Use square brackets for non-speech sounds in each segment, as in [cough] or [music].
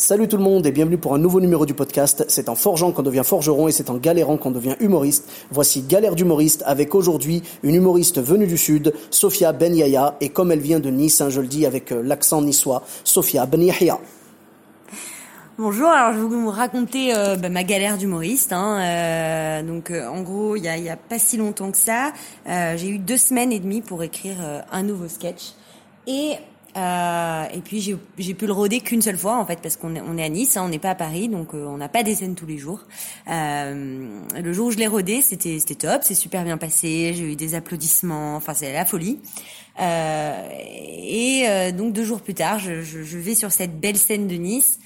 Salut tout le monde et bienvenue pour un nouveau numéro du podcast. C'est en forgeant qu'on devient forgeron et c'est en galérant qu'on devient humoriste. Voici Galère d'humoriste avec aujourd'hui une humoriste venue du sud, Sophia Ben Yahya et comme elle vient de Nice, hein, je le dis avec euh, l'accent niçois, Sophia Ben Yahya. Bonjour, alors je vais vous raconter euh, bah, ma galère d'humoriste. Hein. Euh, donc euh, en gros, il y a, y a, pas si longtemps que ça, euh, j'ai eu deux semaines et demie pour écrire un nouveau sketch. Et euh, et puis j'ai pu le roder qu'une seule fois en fait parce qu'on est, on est à Nice, hein, on n'est pas à Paris, donc on n'a pas des scènes tous les jours. le jour où je l'ai rodé, c'était c'était top, c'est super bien passé, j'ai eu des applaudissements, enfin c'est la folie. et donc deux jours plus tard, je, je, je vais sur cette belle scène de Nice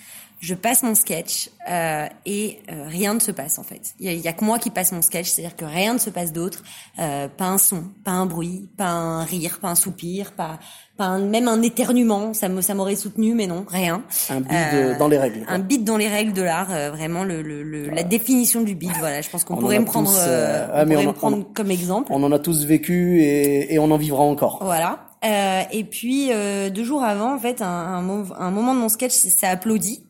je passe mon sketch euh, et euh, rien ne se passe en fait. Il y a, y a, que moi qui passe mon sketch, c'est-à-dire que rien ne se passe d'autre, euh, pas un son, pas un bruit, pas un rire, pas un soupir, pas, pas un, même un éternuement, ça me ça m'aurait soutenu, mais non, rien. Un bide dans les règles. Quoi. Un bide dans les règles de l'art, vraiment le, le, le la définition du bide. Voilà, je pense qu'on pourrait me prendre, tous, ah, pourrait on, me prendre on, comme exemple. On en a tous vécu et, et on en vivra encore. Voilà. Euh, et puis deux jours avant, en fait, un, un, un moment de mon sketch, ça applaudit.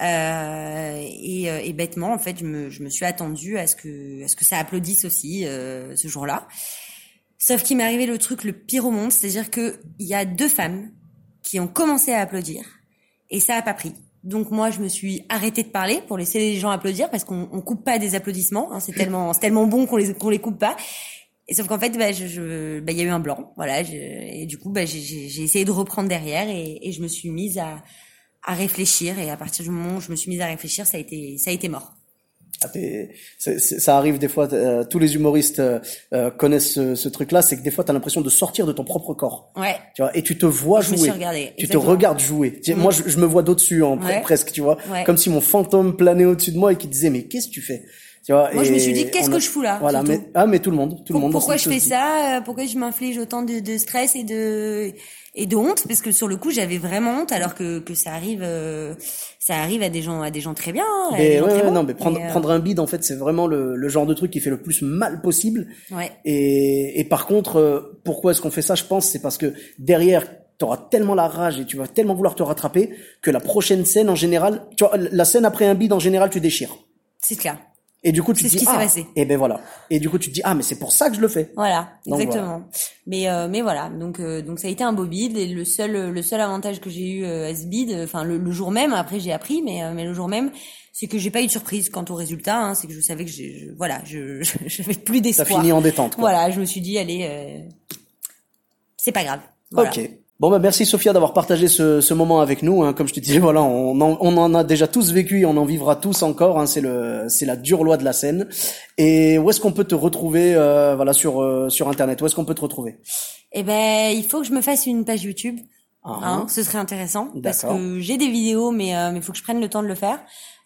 Euh, et, euh, et, bêtement, en fait, je me, je me suis attendue à ce que, à ce que ça applaudisse aussi euh, ce jour-là. Sauf qu'il m'est arrivé le truc le pire au monde, c'est-à-dire que il y a deux femmes qui ont commencé à applaudir et ça a pas pris. Donc moi, je me suis arrêtée de parler pour laisser les gens applaudir parce qu'on on coupe pas des applaudissements. Hein, c'est tellement, c'est tellement bon qu'on les, qu'on les coupe pas. Et sauf qu'en fait, bah, je, je, bah, y a eu un blanc, voilà. Je, et du coup, bah, j'ai essayé de reprendre derrière et, et je me suis mise à, à réfléchir et à partir du moment où je me suis mise à réfléchir, ça a été ça a été mort. Ah, ça arrive des fois, euh, tous les humoristes euh, euh connaissent ce, ce truc-là, c'est que des fois tu as l'impression de sortir de ton propre corps. Ouais. Tu vois, et tu te vois je jouer. Me suis regardée, tu te regardes jouer. Mmh. Moi, je, je, me vois d'au-dessus, en ouais. presque, tu vois, ouais. comme si mon fantôme planait au-dessus de moi et qui disait mais qu'est-ce que tu fais? Tu vois, Moi, je me suis dit, qu'est-ce que je fous là Voilà, mais ah, mais tout le monde, tout Pour, le monde. Pourquoi je fais ça euh, Pourquoi je m'inflige autant de, de stress et de et de honte? Parce que sur le coup j'avais vraiment honte alors que, que ça arrive euh, ça arrive à des gens à des gens très bien mais ouais, non mais prendre euh... prendre un bide en fait c'est vraiment le, le genre de truc qui fait le plus mal possible ouais. et, et par contre euh, pourquoi est-ce qu'on fait ça je pense c'est parce que derrière t'auras tellement la rage et tu vas tellement vouloir te rattraper que la prochaine scène en général tu vois la scène après un bide en général tu déchires c'est clair et du coup, tu te dis ce qui ah, passé. et ben voilà. Et du coup, tu te dis ah mais c'est pour ça que je le fais. Voilà, donc exactement. Voilà. Mais euh, mais voilà, donc euh, donc ça a été un beau bid et le seul le seul avantage que j'ai eu euh, à ce bid, enfin le, le, jour même, après j'ai appris, mais euh, mais le jour même, c'est que j'ai pas eu de surprise quant au résultat. Hein, c'est que je savais que j'ai je, voilà, je [laughs] j'avais plus d'espoir. Ça finit en détente. Quoi. Voilà, je me suis dit allez, euh, c'est pas grave. Voilà. Ok. Bon bah merci Sophia d'avoir partagé ce, ce, moment avec nous. Hein. Comme je te disais, [laughs] voilà, on en, on en, a déjà tous vécu et on en vivra tous encore. Hein. C'est le, c'est la dure loi de la scène. Et où est-ce qu'on peut te retrouver, euh, voilà, sur euh, sur internet? Où est-ce qu'on peut te retrouver? Eh ben, il faut que je me fasse une page YouTube. Uh -huh. hein, ce serait intéressant parce que j'ai des vidéos, mais euh, mais faut que je prenne le temps de le faire.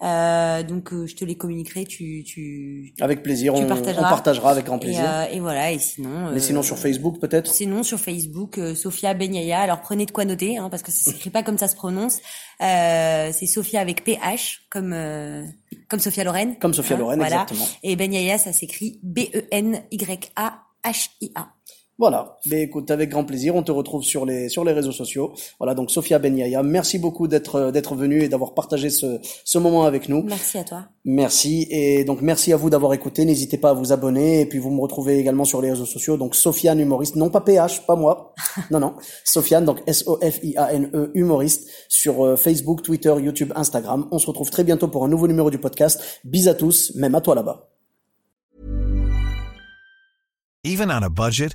Euh, donc euh, je te les communiquerai, tu tu avec plaisir, tu on, partageras. on partagera avec grand plaisir. Et, euh, et voilà, et sinon. Mais sinon sur Facebook peut-être? Sinon sur Facebook, Sophia Benyaya. Alors prenez de quoi noter, hein, parce que ça s'écrit pas comme ça se prononce. c'est Sophia avec PH comme comme Sophia Lorraine. Comme Sophia hein, Lorraine, voilà. exactement. Et Benyaya, ça s'écrit B E N Y A H I A. Voilà. Mais écoute, avec grand plaisir, on te retrouve sur les sur les réseaux sociaux. Voilà, donc Sophia Benyaya, merci beaucoup d'être d'être venue et d'avoir partagé ce ce moment avec nous. Merci à toi. Merci et donc merci à vous d'avoir écouté. N'hésitez pas à vous abonner et puis vous me retrouvez également sur les réseaux sociaux. Donc Sofiane humoriste, non pas PH, pas moi. [laughs] non non, Sofiane donc S O F I A N E humoriste sur Facebook, Twitter, YouTube, Instagram. On se retrouve très bientôt pour un nouveau numéro du podcast. Bis à tous, même à toi là-bas. Even on a budget